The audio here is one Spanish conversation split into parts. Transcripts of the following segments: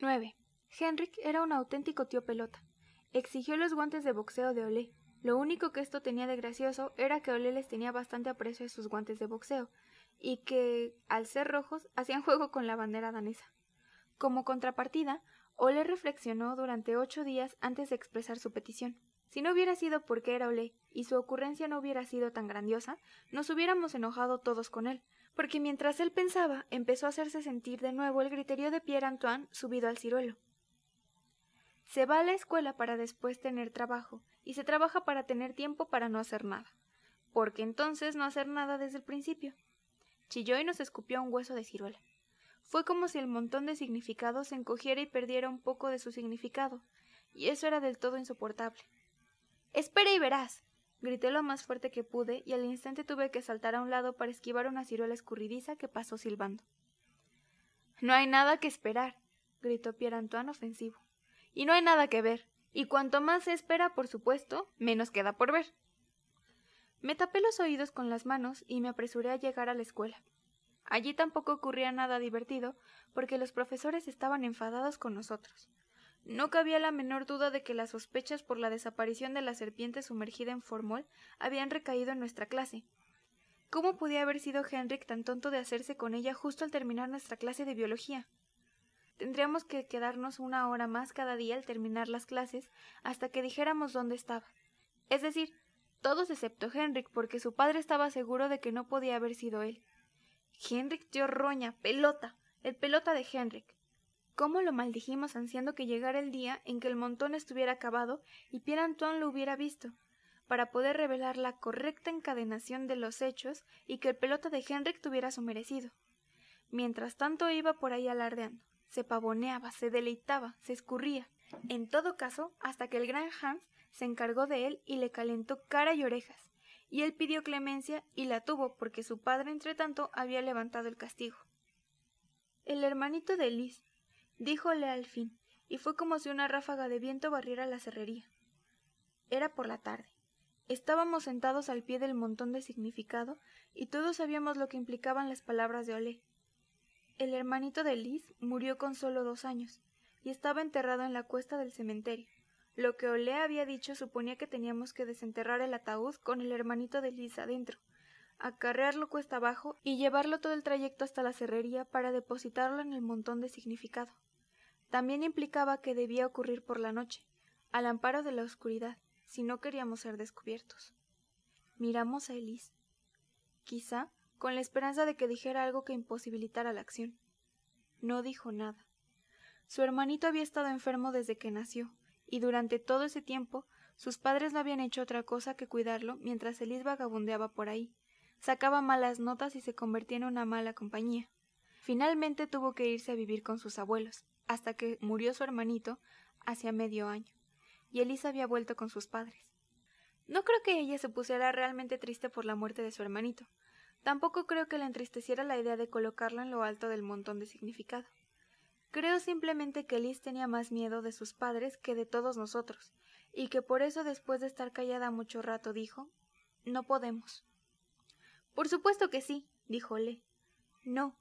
9. Henrik era un auténtico tío pelota. Exigió los guantes de boxeo de Olé. Lo único que esto tenía de gracioso era que Olé les tenía bastante aprecio a sus guantes de boxeo, y que, al ser rojos, hacían juego con la bandera danesa. Como contrapartida, Olé reflexionó durante ocho días antes de expresar su petición. Si no hubiera sido porque era Olé y su ocurrencia no hubiera sido tan grandiosa, nos hubiéramos enojado todos con él, porque mientras él pensaba, empezó a hacerse sentir de nuevo el griterío de Pierre Antoine subido al ciruelo. Se va a la escuela para después tener trabajo, y se trabaja para tener tiempo para no hacer nada. Porque entonces no hacer nada desde el principio. Chilló y nos escupió un hueso de ciruela. Fue como si el montón de significado se encogiera y perdiera un poco de su significado, y eso era del todo insoportable. Espera y verás. Grité lo más fuerte que pude y al instante tuve que saltar a un lado para esquivar una ciruela escurridiza que pasó silbando. No hay nada que esperar, gritó Pierre Antoine ofensivo. Y no hay nada que ver. Y cuanto más se espera, por supuesto, menos queda por ver. Me tapé los oídos con las manos y me apresuré a llegar a la escuela. Allí tampoco ocurría nada divertido, porque los profesores estaban enfadados con nosotros. No cabía la menor duda de que las sospechas por la desaparición de la serpiente sumergida en formol habían recaído en nuestra clase. ¿Cómo podía haber sido Henrik tan tonto de hacerse con ella justo al terminar nuestra clase de biología? Tendríamos que quedarnos una hora más cada día al terminar las clases hasta que dijéramos dónde estaba. Es decir, todos excepto Henrik, porque su padre estaba seguro de que no podía haber sido él. Henrik dio roña, pelota, el pelota de Henrik. Cómo lo maldijimos ansiando que llegara el día en que el montón estuviera acabado y Pierre Antoine lo hubiera visto, para poder revelar la correcta encadenación de los hechos y que el pelota de Henrik tuviera su merecido. Mientras tanto iba por ahí alardeando, se pavoneaba, se deleitaba, se escurría. En todo caso, hasta que el gran Hans se encargó de él y le calentó cara y orejas, y él pidió clemencia y la tuvo porque su padre entre tanto había levantado el castigo. El hermanito de Liz, díjole al fin, y fue como si una ráfaga de viento barriera la cerrería. Era por la tarde. Estábamos sentados al pie del montón de significado y todos sabíamos lo que implicaban las palabras de Olé. El hermanito de Liz murió con solo dos años y estaba enterrado en la cuesta del cementerio. Lo que Olé había dicho suponía que teníamos que desenterrar el ataúd con el hermanito de Liz adentro, acarrearlo cuesta abajo y llevarlo todo el trayecto hasta la cerrería para depositarlo en el montón de significado. También implicaba que debía ocurrir por la noche, al amparo de la oscuridad, si no queríamos ser descubiertos. Miramos a Elise. Quizá con la esperanza de que dijera algo que imposibilitara la acción. No dijo nada. Su hermanito había estado enfermo desde que nació, y durante todo ese tiempo sus padres no habían hecho otra cosa que cuidarlo mientras Elise vagabundeaba por ahí, sacaba malas notas y se convertía en una mala compañía. Finalmente tuvo que irse a vivir con sus abuelos, hasta que murió su hermanito hacía medio año, y Elisa había vuelto con sus padres. No creo que ella se pusiera realmente triste por la muerte de su hermanito. Tampoco creo que le entristeciera la idea de colocarla en lo alto del montón de significado. Creo simplemente que Liz tenía más miedo de sus padres que de todos nosotros, y que por eso después de estar callada mucho rato dijo No podemos. Por supuesto que sí, dijo Le. No,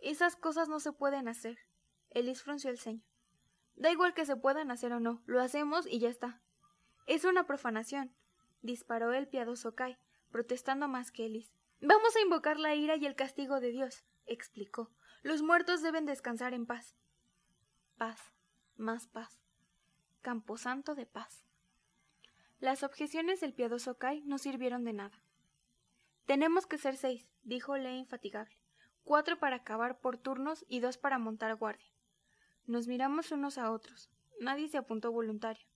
esas cosas no se pueden hacer. Elis frunció el ceño. Da igual que se puedan hacer o no, lo hacemos y ya está. Es una profanación, disparó el piadoso Kai, protestando más que Elis. Vamos a invocar la ira y el castigo de Dios, explicó. Los muertos deben descansar en paz. Paz, más paz. Camposanto de paz. Las objeciones del piadoso Kai no sirvieron de nada. Tenemos que ser seis, dijo Lee infatigable. Cuatro para acabar por turnos y dos para montar guardia. Nos miramos unos a otros. Nadie se apuntó voluntario.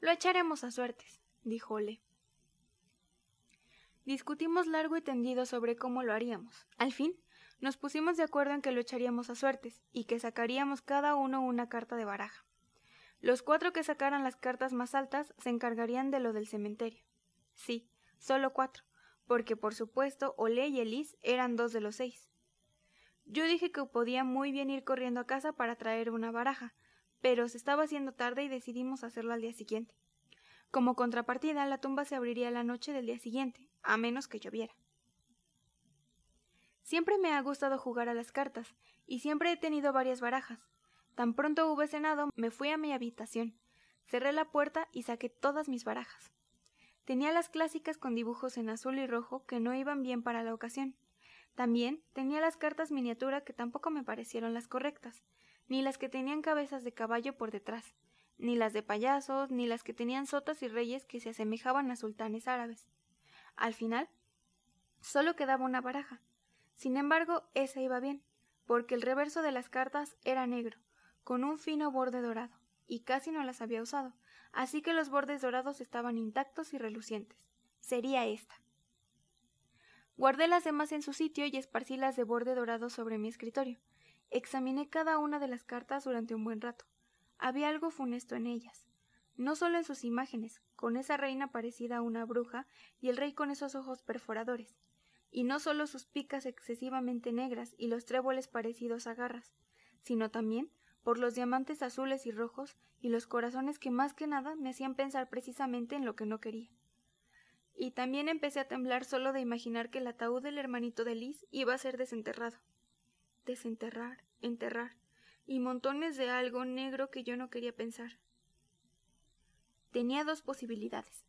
Lo echaremos a suertes, dijo Ole. Discutimos largo y tendido sobre cómo lo haríamos. Al fin, nos pusimos de acuerdo en que lo echaríamos a suertes y que sacaríamos cada uno una carta de baraja. Los cuatro que sacaran las cartas más altas se encargarían de lo del cementerio. Sí, solo cuatro, porque por supuesto Ole y Elise eran dos de los seis. Yo dije que podía muy bien ir corriendo a casa para traer una baraja, pero se estaba haciendo tarde y decidimos hacerlo al día siguiente. Como contrapartida, la tumba se abriría la noche del día siguiente, a menos que lloviera. Siempre me ha gustado jugar a las cartas, y siempre he tenido varias barajas. Tan pronto hube cenado, me fui a mi habitación, cerré la puerta y saqué todas mis barajas. Tenía las clásicas con dibujos en azul y rojo que no iban bien para la ocasión. También tenía las cartas miniatura que tampoco me parecieron las correctas, ni las que tenían cabezas de caballo por detrás, ni las de payasos, ni las que tenían sotas y reyes que se asemejaban a sultanes árabes. Al final, solo quedaba una baraja. Sin embargo, esa iba bien, porque el reverso de las cartas era negro, con un fino borde dorado, y casi no las había usado, así que los bordes dorados estaban intactos y relucientes. Sería esta. Guardé las demás en su sitio y esparcí las de borde dorado sobre mi escritorio. Examiné cada una de las cartas durante un buen rato. Había algo funesto en ellas, no solo en sus imágenes, con esa reina parecida a una bruja y el rey con esos ojos perforadores, y no solo sus picas excesivamente negras y los tréboles parecidos a garras, sino también por los diamantes azules y rojos y los corazones que más que nada me hacían pensar precisamente en lo que no quería. Y también empecé a temblar solo de imaginar que el ataúd del hermanito de Liz iba a ser desenterrado. Desenterrar, enterrar, y montones de algo negro que yo no quería pensar. Tenía dos posibilidades.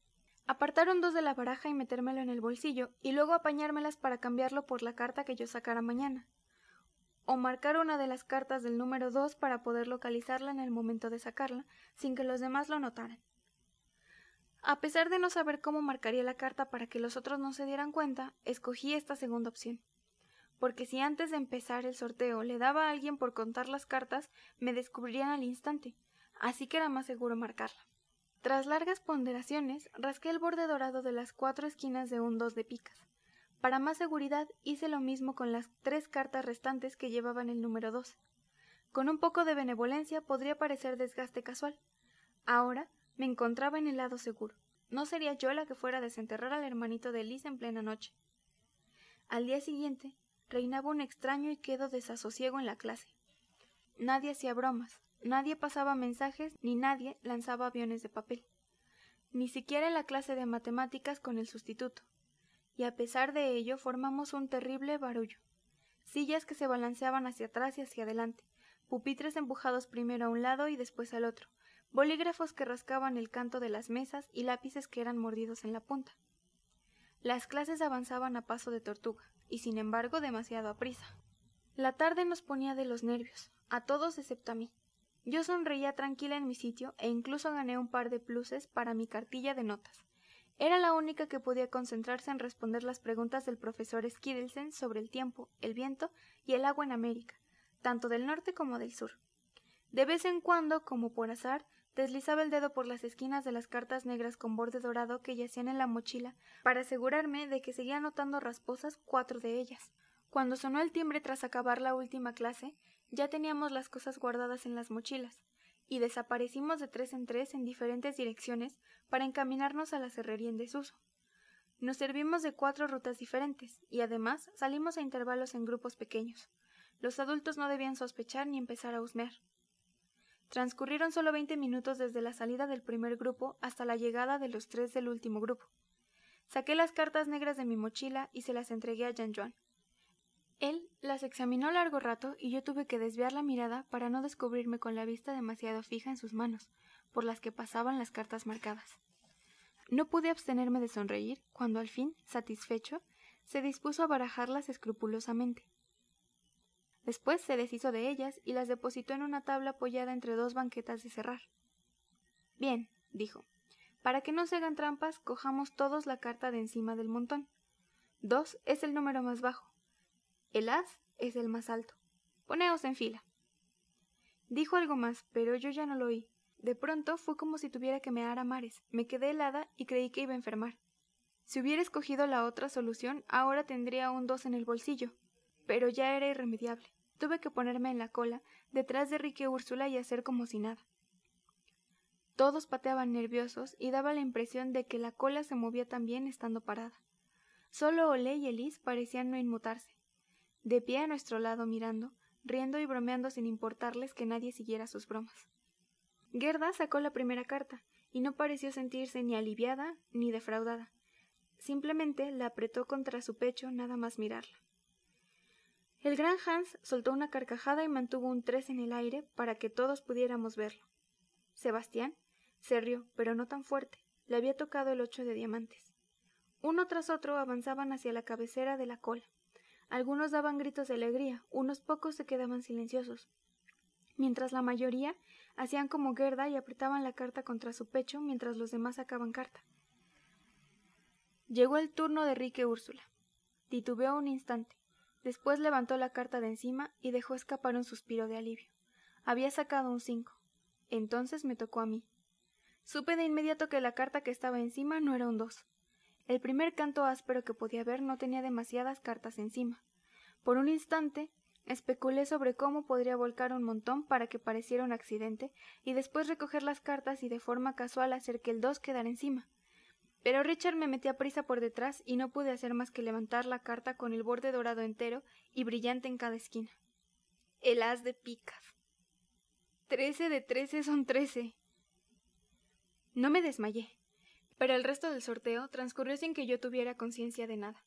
Apartaron dos de la baraja y metérmelo en el bolsillo, y luego apañármelas para cambiarlo por la carta que yo sacara mañana. O marcar una de las cartas del número dos para poder localizarla en el momento de sacarla, sin que los demás lo notaran. A pesar de no saber cómo marcaría la carta para que los otros no se dieran cuenta, escogí esta segunda opción. Porque si antes de empezar el sorteo le daba a alguien por contar las cartas, me descubrirían al instante, así que era más seguro marcarla. Tras largas ponderaciones, rasqué el borde dorado de las cuatro esquinas de un dos de picas. Para más seguridad hice lo mismo con las tres cartas restantes que llevaban el número dos. Con un poco de benevolencia podría parecer desgaste casual. Ahora me encontraba en el lado seguro. No sería yo la que fuera a desenterrar al hermanito de Liz en plena noche. Al día siguiente reinaba un extraño y quedo desasosiego en la clase. Nadie hacía bromas, Nadie pasaba mensajes ni nadie lanzaba aviones de papel. Ni siquiera la clase de matemáticas con el sustituto. Y a pesar de ello formamos un terrible barullo. Sillas que se balanceaban hacia atrás y hacia adelante, pupitres empujados primero a un lado y después al otro, bolígrafos que rascaban el canto de las mesas y lápices que eran mordidos en la punta. Las clases avanzaban a paso de tortuga, y sin embargo demasiado a prisa. La tarde nos ponía de los nervios, a todos excepto a mí. Yo sonreía tranquila en mi sitio e incluso gané un par de pluses para mi cartilla de notas. Era la única que podía concentrarse en responder las preguntas del profesor Skiddleson sobre el tiempo, el viento y el agua en América, tanto del norte como del sur. De vez en cuando, como por azar, deslizaba el dedo por las esquinas de las cartas negras con borde dorado que yacían en la mochila para asegurarme de que seguía notando rasposas cuatro de ellas. Cuando sonó el timbre tras acabar la última clase, ya teníamos las cosas guardadas en las mochilas, y desaparecimos de tres en tres en diferentes direcciones para encaminarnos a la cerrería en desuso. Nos servimos de cuatro rutas diferentes, y además salimos a intervalos en grupos pequeños. Los adultos no debían sospechar ni empezar a husmear. Transcurrieron solo veinte minutos desde la salida del primer grupo hasta la llegada de los tres del último grupo. Saqué las cartas negras de mi mochila y se las entregué a Jean Juan. Él las examinó largo rato y yo tuve que desviar la mirada para no descubrirme con la vista demasiado fija en sus manos, por las que pasaban las cartas marcadas. No pude abstenerme de sonreír cuando al fin, satisfecho, se dispuso a barajarlas escrupulosamente. Después se deshizo de ellas y las depositó en una tabla apoyada entre dos banquetas de cerrar. Bien, dijo. Para que no se hagan trampas, cojamos todos la carta de encima del montón. Dos es el número más bajo, el as es el más alto. Poneos en fila. Dijo algo más, pero yo ya no lo oí. De pronto fue como si tuviera que mear a mares. Me quedé helada y creí que iba a enfermar. Si hubiera escogido la otra solución, ahora tendría un dos en el bolsillo. Pero ya era irremediable. Tuve que ponerme en la cola, detrás de Ricky Úrsula y hacer como si nada. Todos pateaban nerviosos y daba la impresión de que la cola se movía también estando parada. Solo Ole y Elise parecían no inmutarse de pie a nuestro lado mirando, riendo y bromeando sin importarles que nadie siguiera sus bromas. Gerda sacó la primera carta, y no pareció sentirse ni aliviada ni defraudada. Simplemente la apretó contra su pecho nada más mirarla. El gran Hans soltó una carcajada y mantuvo un tres en el aire para que todos pudiéramos verlo. Sebastián se rió, pero no tan fuerte. Le había tocado el ocho de diamantes. Uno tras otro avanzaban hacia la cabecera de la cola. Algunos daban gritos de alegría, unos pocos se quedaban silenciosos, mientras la mayoría hacían como Gerda y apretaban la carta contra su pecho mientras los demás sacaban carta. Llegó el turno de Rique Úrsula. Titubeó un instante. Después levantó la carta de encima y dejó escapar un suspiro de alivio. Había sacado un cinco. Entonces me tocó a mí. Supe de inmediato que la carta que estaba encima no era un dos. El primer canto áspero que podía ver no tenía demasiadas cartas encima. Por un instante especulé sobre cómo podría volcar un montón para que pareciera un accidente y después recoger las cartas y de forma casual hacer que el dos quedara encima. Pero Richard me metía prisa por detrás y no pude hacer más que levantar la carta con el borde dorado entero y brillante en cada esquina. El as de picas. Trece de trece son trece. No me desmayé, pero el resto del sorteo transcurrió sin que yo tuviera conciencia de nada.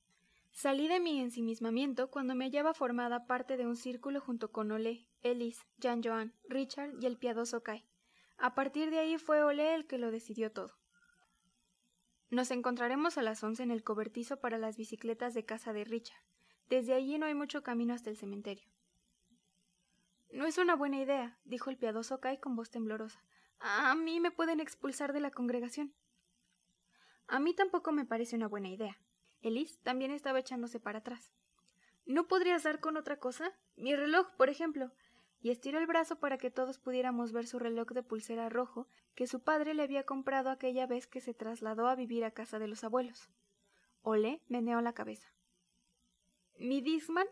Salí de mi ensimismamiento cuando me hallaba formada parte de un círculo junto con Olé, Elise, Jean Joan, Richard y el piadoso Kai. A partir de ahí fue Olé el que lo decidió todo. Nos encontraremos a las once en el cobertizo para las bicicletas de casa de Richard. Desde allí no hay mucho camino hasta el cementerio. No es una buena idea, dijo el piadoso Kai con voz temblorosa. A mí me pueden expulsar de la congregación. A mí tampoco me parece una buena idea. Elise también estaba echándose para atrás. ¿No podrías dar con otra cosa? Mi reloj, por ejemplo y estiró el brazo para que todos pudiéramos ver su reloj de pulsera rojo que su padre le había comprado aquella vez que se trasladó a vivir a casa de los abuelos. Ole meneó la cabeza. ¿Mi Disman?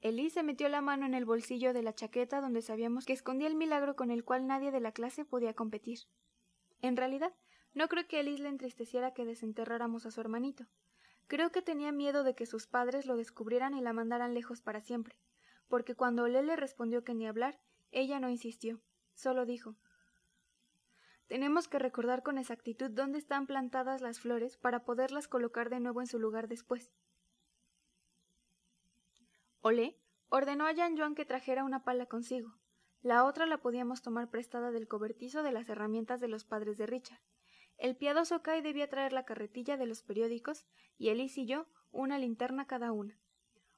Elí se metió la mano en el bolsillo de la chaqueta donde sabíamos que escondía el milagro con el cual nadie de la clase podía competir. En realidad, no creo que a Elise le entristeciera que desenterráramos a su hermanito. Creo que tenía miedo de que sus padres lo descubrieran y la mandaran lejos para siempre porque cuando Lele respondió que ni hablar, ella no insistió, solo dijo Tenemos que recordar con exactitud dónde están plantadas las flores para poderlas colocar de nuevo en su lugar después. Olé ordenó a Jean Joan que trajera una pala consigo. La otra la podíamos tomar prestada del cobertizo de las herramientas de los padres de Richard. El piadoso Kai debía traer la carretilla de los periódicos y Elise y yo una linterna cada una.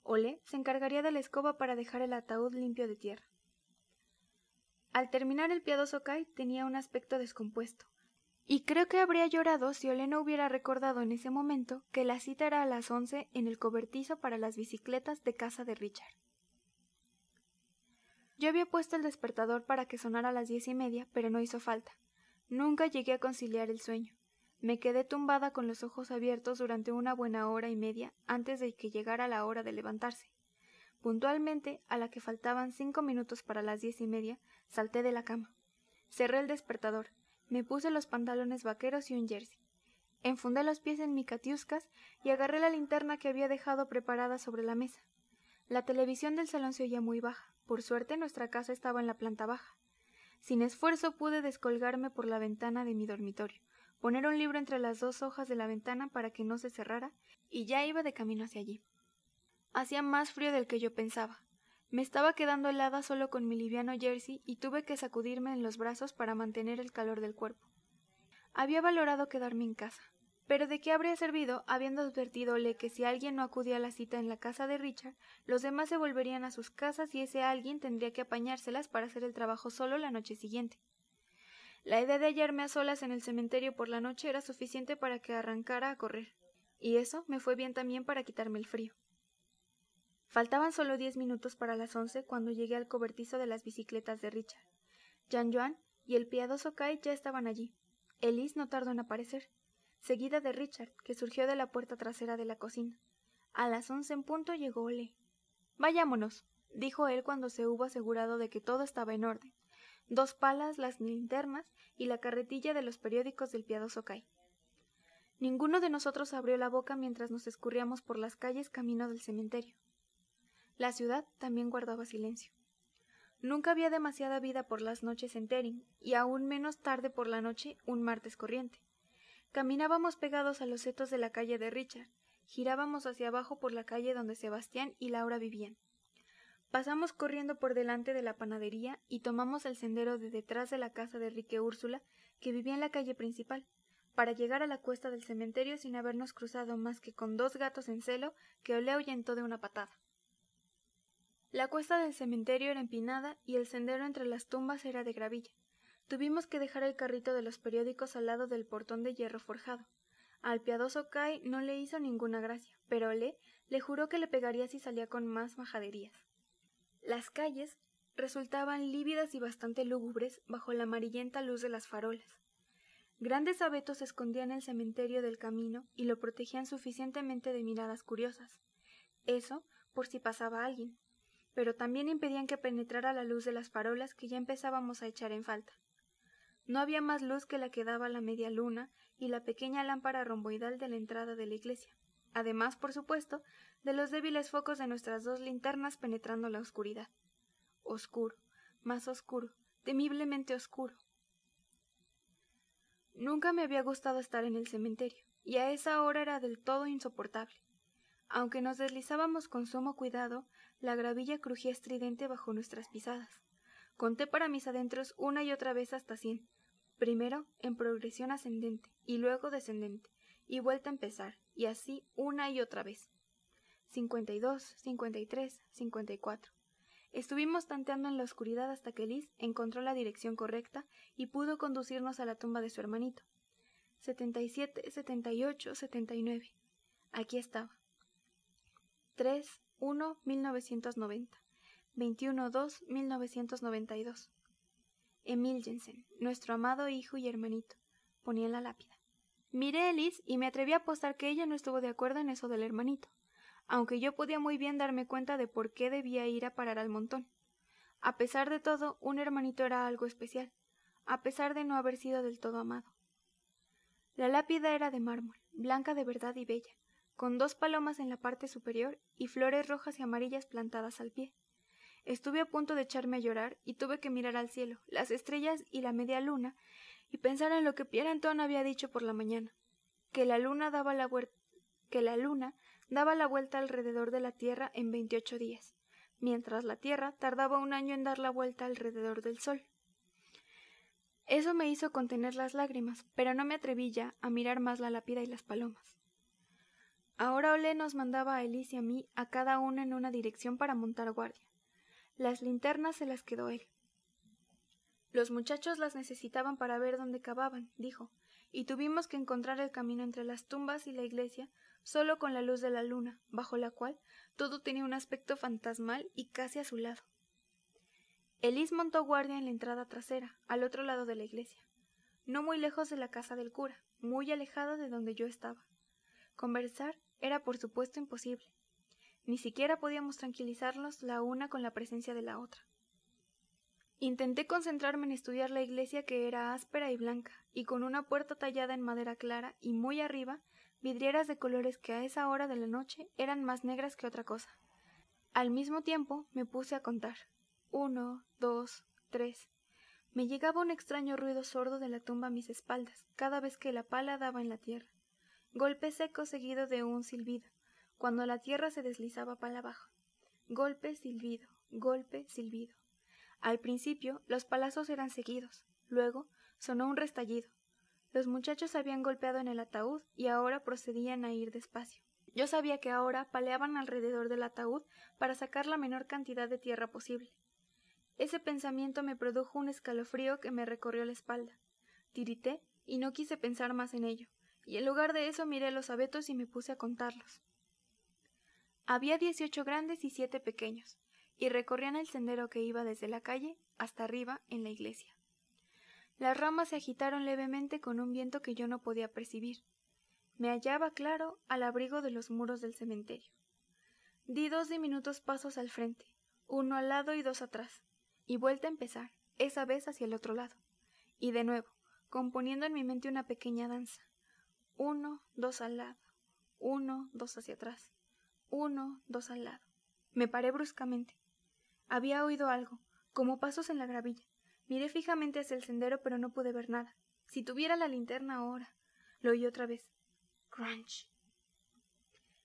Ole se encargaría de la escoba para dejar el ataúd limpio de tierra. Al terminar el piadoso Kai tenía un aspecto descompuesto, y creo que habría llorado si Ole no hubiera recordado en ese momento que la cita era a las once en el cobertizo para las bicicletas de casa de Richard. Yo había puesto el despertador para que sonara a las diez y media, pero no hizo falta. Nunca llegué a conciliar el sueño. Me quedé tumbada con los ojos abiertos durante una buena hora y media antes de que llegara la hora de levantarse. Puntualmente, a la que faltaban cinco minutos para las diez y media, salté de la cama. Cerré el despertador, me puse los pantalones vaqueros y un jersey. Enfundé los pies en mi catiuscas y agarré la linterna que había dejado preparada sobre la mesa. La televisión del salón se oía muy baja. Por suerte nuestra casa estaba en la planta baja. Sin esfuerzo pude descolgarme por la ventana de mi dormitorio poner un libro entre las dos hojas de la ventana para que no se cerrara, y ya iba de camino hacia allí. Hacía más frío del que yo pensaba. Me estaba quedando helada solo con mi liviano jersey y tuve que sacudirme en los brazos para mantener el calor del cuerpo. Había valorado quedarme en casa. Pero ¿de qué habría servido habiendo advertidole que si alguien no acudía a la cita en la casa de Richard, los demás se volverían a sus casas y ese alguien tendría que apañárselas para hacer el trabajo solo la noche siguiente? La idea de hallarme a solas en el cementerio por la noche era suficiente para que arrancara a correr, y eso me fue bien también para quitarme el frío. Faltaban solo diez minutos para las once cuando llegué al cobertizo de las bicicletas de Richard. Jean Joan y el piadoso Kai ya estaban allí. Elise no tardó en aparecer, seguida de Richard, que surgió de la puerta trasera de la cocina. A las once en punto llegó Ole. Vayámonos, dijo él cuando se hubo asegurado de que todo estaba en orden dos palas, las linternas y la carretilla de los periódicos del piadoso Kai. Ninguno de nosotros abrió la boca mientras nos escurríamos por las calles camino del cementerio. La ciudad también guardaba silencio. Nunca había demasiada vida por las noches en Tering, y aún menos tarde por la noche un martes corriente. Caminábamos pegados a los setos de la calle de Richard, girábamos hacia abajo por la calle donde Sebastián y Laura vivían. Pasamos corriendo por delante de la panadería y tomamos el sendero de detrás de la casa de Enrique Úrsula, que vivía en la calle principal, para llegar a la cuesta del cementerio sin habernos cruzado más que con dos gatos en celo que Olé ahuyentó de una patada. La cuesta del cementerio era empinada y el sendero entre las tumbas era de gravilla. Tuvimos que dejar el carrito de los periódicos al lado del portón de hierro forjado. Al piadoso Kai no le hizo ninguna gracia, pero Olé le juró que le pegaría si salía con más majaderías. Las calles resultaban lívidas y bastante lúgubres bajo la amarillenta luz de las farolas. Grandes abetos escondían el cementerio del camino y lo protegían suficientemente de miradas curiosas. Eso por si pasaba alguien, pero también impedían que penetrara la luz de las farolas que ya empezábamos a echar en falta. No había más luz que la que daba la media luna y la pequeña lámpara romboidal de la entrada de la iglesia, además, por supuesto, de los débiles focos de nuestras dos linternas penetrando la oscuridad. Oscuro, más oscuro, temiblemente oscuro. Nunca me había gustado estar en el cementerio, y a esa hora era del todo insoportable. Aunque nos deslizábamos con sumo cuidado, la gravilla crujía estridente bajo nuestras pisadas. Conté para mis adentros una y otra vez hasta cien, primero en progresión ascendente y luego descendente, y vuelta a empezar, y así una y otra vez. Cincuenta y dos, cincuenta y tres, cincuenta y cuatro. Estuvimos tanteando en la oscuridad hasta que Liz encontró la dirección correcta y pudo conducirnos a la tumba de su hermanito. Setenta y siete, setenta y ocho, setenta y nueve. Aquí estaba. 3, 1, 1990. 21, 2, 1992. Emil Jensen, nuestro amado hijo y hermanito, ponía en la lápida. Miré a Liz y me atreví a apostar que ella no estuvo de acuerdo en eso del hermanito, aunque yo podía muy bien darme cuenta de por qué debía ir a parar al montón. A pesar de todo, un hermanito era algo especial, a pesar de no haber sido del todo amado. La lápida era de mármol, blanca de verdad y bella, con dos palomas en la parte superior y flores rojas y amarillas plantadas al pie. Estuve a punto de echarme a llorar y tuve que mirar al cielo, las estrellas y la media luna y pensar en lo que Pierre Anton había dicho por la mañana, que la luna daba la que la luna daba la vuelta alrededor de la Tierra en veintiocho días, mientras la Tierra tardaba un año en dar la vuelta alrededor del Sol. Eso me hizo contener las lágrimas, pero no me atreví ya a mirar más la lápida y las palomas. Ahora Olé nos mandaba a Elise y a mí a cada uno en una dirección para montar guardia. Las linternas se las quedó él. Los muchachos las necesitaban para ver dónde cavaban, dijo, y tuvimos que encontrar el camino entre las tumbas y la iglesia solo con la luz de la luna, bajo la cual todo tenía un aspecto fantasmal y casi a su lado. Elis montó guardia en la entrada trasera, al otro lado de la iglesia, no muy lejos de la casa del cura, muy alejada de donde yo estaba. Conversar era por supuesto imposible. Ni siquiera podíamos tranquilizarnos la una con la presencia de la otra. Intenté concentrarme en estudiar la iglesia que era áspera y blanca, y con una puerta tallada en madera clara y muy arriba, vidrieras de colores que a esa hora de la noche eran más negras que otra cosa. Al mismo tiempo me puse a contar. Uno, dos, tres. Me llegaba un extraño ruido sordo de la tumba a mis espaldas, cada vez que la pala daba en la tierra golpe seco seguido de un silbido, cuando la tierra se deslizaba para abajo. Golpe, silbido, golpe, silbido. Al principio los palazos eran seguidos, luego sonó un restallido. Los muchachos habían golpeado en el ataúd y ahora procedían a ir despacio. Yo sabía que ahora paleaban alrededor del ataúd para sacar la menor cantidad de tierra posible. Ese pensamiento me produjo un escalofrío que me recorrió la espalda. Tirité y no quise pensar más en ello y en lugar de eso miré los abetos y me puse a contarlos. Había dieciocho grandes y siete pequeños, y recorrían el sendero que iba desde la calle hasta arriba en la iglesia. Las ramas se agitaron levemente con un viento que yo no podía percibir. Me hallaba, claro, al abrigo de los muros del cementerio. Di dos diminutos pasos al frente, uno al lado y dos atrás, y vuelta a empezar, esa vez hacia el otro lado, y de nuevo, componiendo en mi mente una pequeña danza. Uno, dos al lado. Uno, dos hacia atrás. Uno, dos al lado. Me paré bruscamente. Había oído algo, como pasos en la gravilla. Miré fijamente hacia el sendero, pero no pude ver nada. Si tuviera la linterna ahora. Lo oí otra vez. Crunch.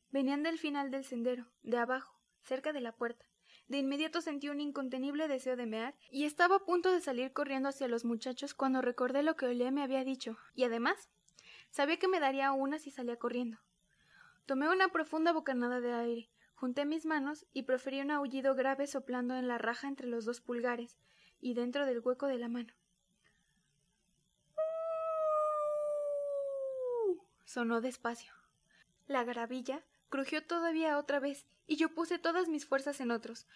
Venían del final del sendero, de abajo, cerca de la puerta. De inmediato sentí un incontenible deseo de mear y estaba a punto de salir corriendo hacia los muchachos cuando recordé lo que Olé me había dicho, y además sabía que me daría una si salía corriendo. Tomé una profunda bocanada de aire, junté mis manos y proferí un aullido grave soplando en la raja entre los dos pulgares y dentro del hueco de la mano. sonó despacio. La gravilla crujió todavía otra vez y yo puse todas mis fuerzas en otros.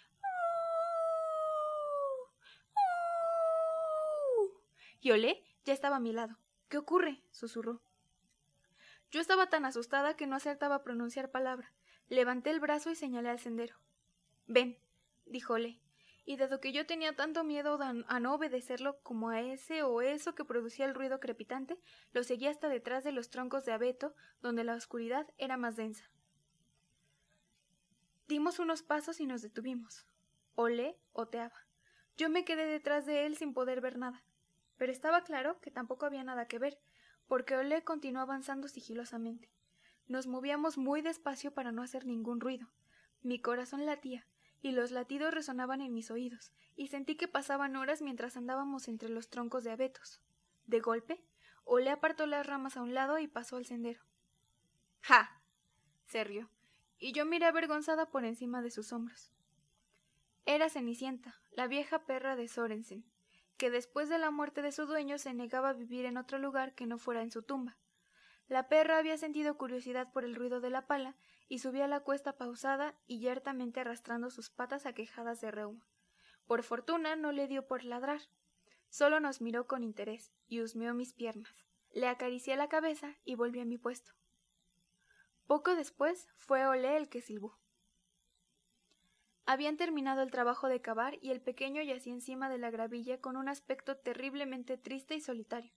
Y Olé ya estaba a mi lado. ¿Qué ocurre? susurró. Yo estaba tan asustada que no acertaba a pronunciar palabra. Levanté el brazo y señalé al sendero. Ven, dijo Olé, y dado que yo tenía tanto miedo a no obedecerlo como a ese o eso que producía el ruido crepitante, lo seguí hasta detrás de los troncos de abeto, donde la oscuridad era más densa. Dimos unos pasos y nos detuvimos. Olé oteaba. Yo me quedé detrás de él sin poder ver nada. Pero estaba claro que tampoco había nada que ver, porque Olé continuó avanzando sigilosamente. Nos movíamos muy despacio para no hacer ningún ruido. Mi corazón latía, y los latidos resonaban en mis oídos, y sentí que pasaban horas mientras andábamos entre los troncos de abetos. De golpe, Olé apartó las ramas a un lado y pasó al sendero. ¡Ja! se rió y yo miré avergonzada por encima de sus hombros. Era Cenicienta, la vieja perra de Sorensen, que después de la muerte de su dueño se negaba a vivir en otro lugar que no fuera en su tumba. La perra había sentido curiosidad por el ruido de la pala y subía la cuesta pausada y yertamente arrastrando sus patas aquejadas de reuma. Por fortuna no le dio por ladrar. Solo nos miró con interés y husmeó mis piernas. Le acaricié la cabeza y volví a mi puesto. Poco después fue Olé el que silbó. Habían terminado el trabajo de cavar y el pequeño yacía encima de la gravilla con un aspecto terriblemente triste y solitario.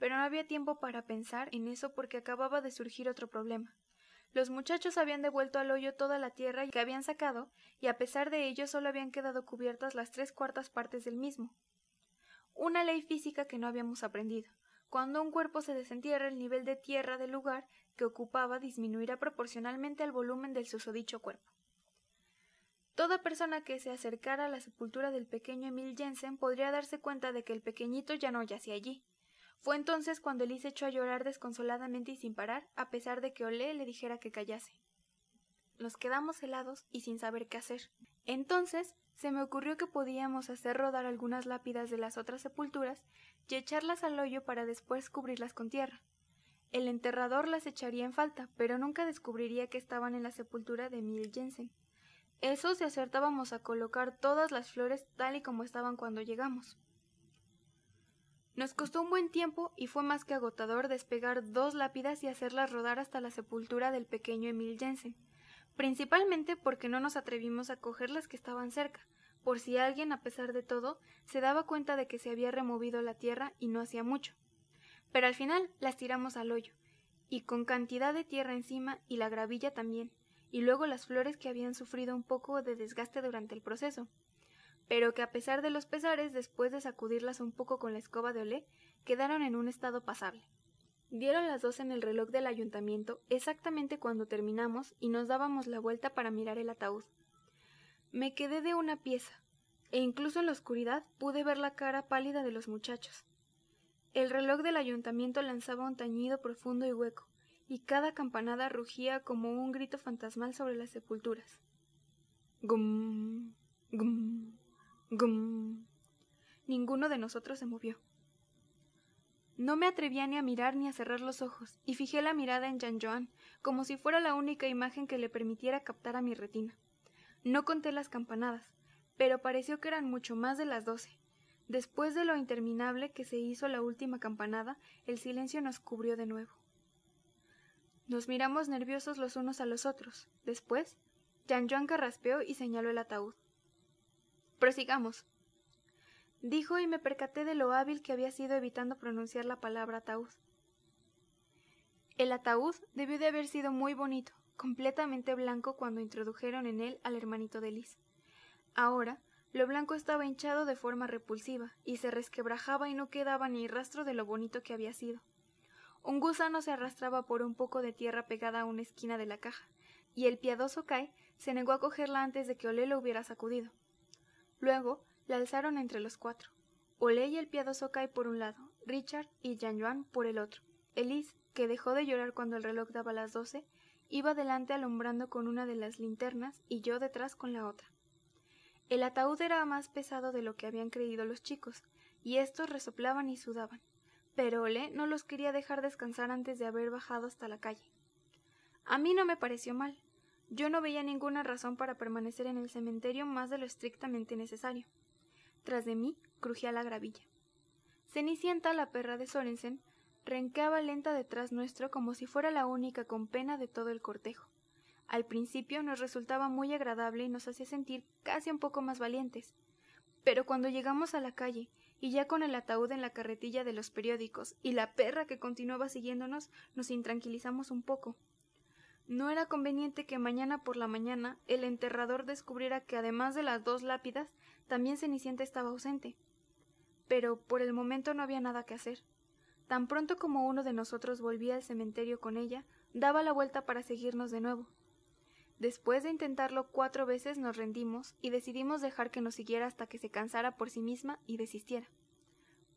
Pero no había tiempo para pensar en eso porque acababa de surgir otro problema. Los muchachos habían devuelto al hoyo toda la tierra que habían sacado, y a pesar de ello solo habían quedado cubiertas las tres cuartas partes del mismo. Una ley física que no habíamos aprendido. Cuando un cuerpo se desentierra, el nivel de tierra del lugar que ocupaba disminuirá proporcionalmente al volumen del susodicho cuerpo. Toda persona que se acercara a la sepultura del pequeño Emil Jensen podría darse cuenta de que el pequeñito ya no yacía allí. Fue entonces cuando Elise echó a llorar desconsoladamente y sin parar, a pesar de que Olé le dijera que callase. Nos quedamos helados y sin saber qué hacer. Entonces se me ocurrió que podíamos hacer rodar algunas lápidas de las otras sepulturas y echarlas al hoyo para después cubrirlas con tierra. El enterrador las echaría en falta, pero nunca descubriría que estaban en la sepultura de Emil Jensen. Eso si acertábamos a colocar todas las flores tal y como estaban cuando llegamos. Nos costó un buen tiempo y fue más que agotador despegar dos lápidas y hacerlas rodar hasta la sepultura del pequeño Emil Jensen, principalmente porque no nos atrevimos a coger las que estaban cerca, por si alguien, a pesar de todo, se daba cuenta de que se había removido la tierra y no hacía mucho. Pero al final las tiramos al hoyo, y con cantidad de tierra encima y la gravilla también, y luego las flores que habían sufrido un poco de desgaste durante el proceso, pero que a pesar de los pesares, después de sacudirlas un poco con la escoba de olé, quedaron en un estado pasable. Dieron las dos en el reloj del ayuntamiento exactamente cuando terminamos y nos dábamos la vuelta para mirar el ataúd. Me quedé de una pieza, e incluso en la oscuridad pude ver la cara pálida de los muchachos. El reloj del ayuntamiento lanzaba un tañido profundo y hueco, y cada campanada rugía como un grito fantasmal sobre las sepulturas. Gum, gum, gum. Ninguno de nosotros se movió. No me atrevía ni a mirar ni a cerrar los ojos, y fijé la mirada en Jean Joan, como si fuera la única imagen que le permitiera captar a mi retina. No conté las campanadas, pero pareció que eran mucho más de las doce. Después de lo interminable que se hizo la última campanada, el silencio nos cubrió de nuevo. Nos miramos nerviosos los unos a los otros. Después, Jean Joan carraspeó y señaló el ataúd. Prosigamos. Dijo y me percaté de lo hábil que había sido evitando pronunciar la palabra ataúd. El ataúd debió de haber sido muy bonito, completamente blanco cuando introdujeron en él al hermanito de Liz. Ahora, lo blanco estaba hinchado de forma repulsiva, y se resquebrajaba y no quedaba ni rastro de lo bonito que había sido. Un gusano se arrastraba por un poco de tierra pegada a una esquina de la caja, y el piadoso Kai se negó a cogerla antes de que Olé lo hubiera sacudido. Luego la alzaron entre los cuatro. Olé y el piadoso Kai por un lado, Richard y Jean Yuan por el otro. Elise, que dejó de llorar cuando el reloj daba las doce, iba delante alumbrando con una de las linternas y yo detrás con la otra. El ataúd era más pesado de lo que habían creído los chicos, y estos resoplaban y sudaban, pero Olé no los quería dejar descansar antes de haber bajado hasta la calle. A mí no me pareció mal. Yo no veía ninguna razón para permanecer en el cementerio más de lo estrictamente necesario. Tras de mí crujía la gravilla. Cenicienta, la perra de Sorensen, renqueaba lenta detrás nuestro como si fuera la única con pena de todo el cortejo. Al principio nos resultaba muy agradable y nos hacía sentir casi un poco más valientes. Pero cuando llegamos a la calle, y ya con el ataúd en la carretilla de los periódicos y la perra que continuaba siguiéndonos, nos intranquilizamos un poco. No era conveniente que mañana por la mañana el enterrador descubriera que además de las dos lápidas, también Cenicienta estaba ausente. Pero por el momento no había nada que hacer. Tan pronto como uno de nosotros volvía al cementerio con ella, daba la vuelta para seguirnos de nuevo. Después de intentarlo cuatro veces nos rendimos y decidimos dejar que nos siguiera hasta que se cansara por sí misma y desistiera.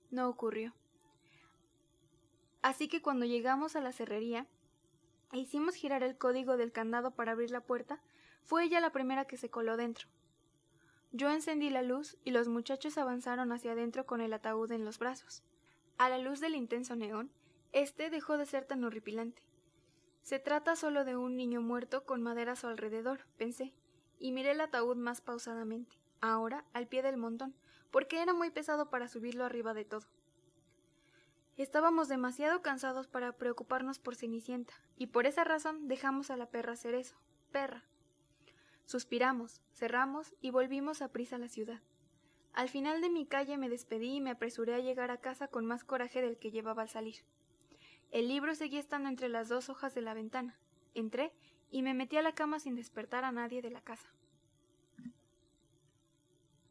No ocurrió. Así que cuando llegamos a la cerrería, e hicimos girar el código del candado para abrir la puerta, fue ella la primera que se coló dentro. Yo encendí la luz y los muchachos avanzaron hacia adentro con el ataúd en los brazos. A la luz del intenso neón, este dejó de ser tan horripilante. Se trata solo de un niño muerto con madera a su alrededor, pensé, y miré el ataúd más pausadamente, ahora al pie del montón, porque era muy pesado para subirlo arriba de todo. Estábamos demasiado cansados para preocuparnos por Cenicienta, y por esa razón dejamos a la perra hacer eso. Perra. Suspiramos, cerramos y volvimos a prisa a la ciudad. Al final de mi calle me despedí y me apresuré a llegar a casa con más coraje del que llevaba al salir. El libro seguía estando entre las dos hojas de la ventana. Entré y me metí a la cama sin despertar a nadie de la casa.